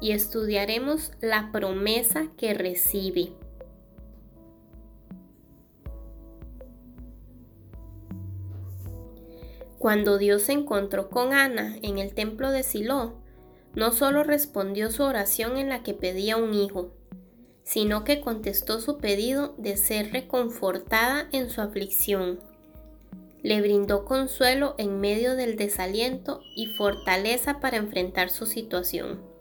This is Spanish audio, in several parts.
y estudiaremos la promesa que recibe. Cuando Dios se encontró con Ana en el templo de Silo, no solo respondió su oración en la que pedía un hijo, sino que contestó su pedido de ser reconfortada en su aflicción. Le brindó consuelo en medio del desaliento y fortaleza para enfrentar su situación.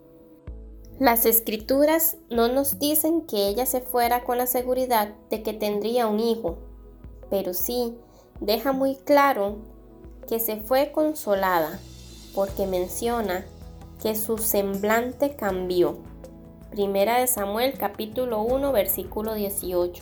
Las escrituras no nos dicen que ella se fuera con la seguridad de que tendría un hijo, pero sí deja muy claro que se fue consolada, porque menciona que su semblante cambió. Primera de Samuel capítulo 1 versículo 18.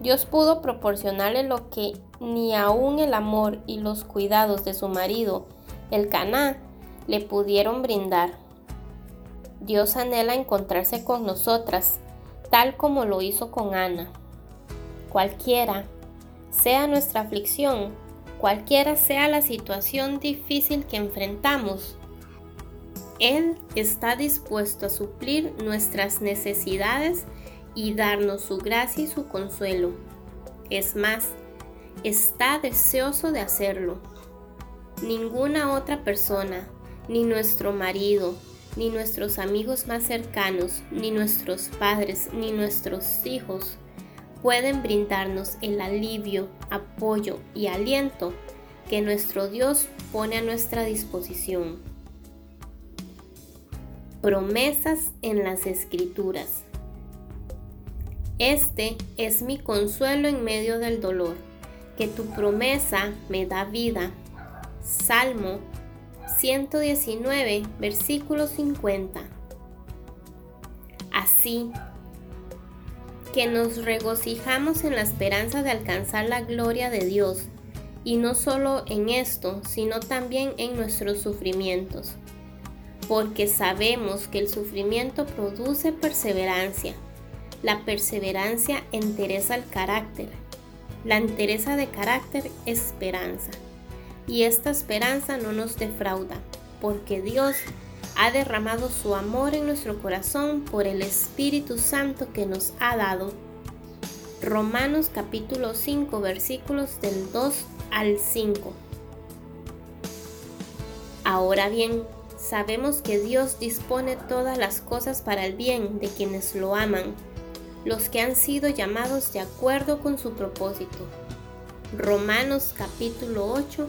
Dios pudo proporcionarle lo que ni aun el amor y los cuidados de su marido, el Caná, le pudieron brindar. Dios anhela encontrarse con nosotras, tal como lo hizo con Ana. Cualquiera sea nuestra aflicción, cualquiera sea la situación difícil que enfrentamos, Él está dispuesto a suplir nuestras necesidades y darnos su gracia y su consuelo. Es más, está deseoso de hacerlo. Ninguna otra persona, ni nuestro marido, ni nuestros amigos más cercanos, ni nuestros padres, ni nuestros hijos pueden brindarnos el alivio, apoyo y aliento que nuestro Dios pone a nuestra disposición. Promesas en las Escrituras. Este es mi consuelo en medio del dolor, que tu promesa me da vida. Salmo 119, versículo 50. Así que nos regocijamos en la esperanza de alcanzar la gloria de Dios, y no solo en esto, sino también en nuestros sufrimientos, porque sabemos que el sufrimiento produce perseverancia. La perseverancia entereza el carácter, la entereza de carácter esperanza y esta esperanza no nos defrauda, porque Dios ha derramado su amor en nuestro corazón por el Espíritu Santo que nos ha dado. Romanos capítulo 5 versículos del 2 al 5. Ahora bien, sabemos que Dios dispone todas las cosas para el bien de quienes lo aman, los que han sido llamados de acuerdo con su propósito. Romanos capítulo 8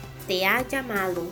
te ha llamado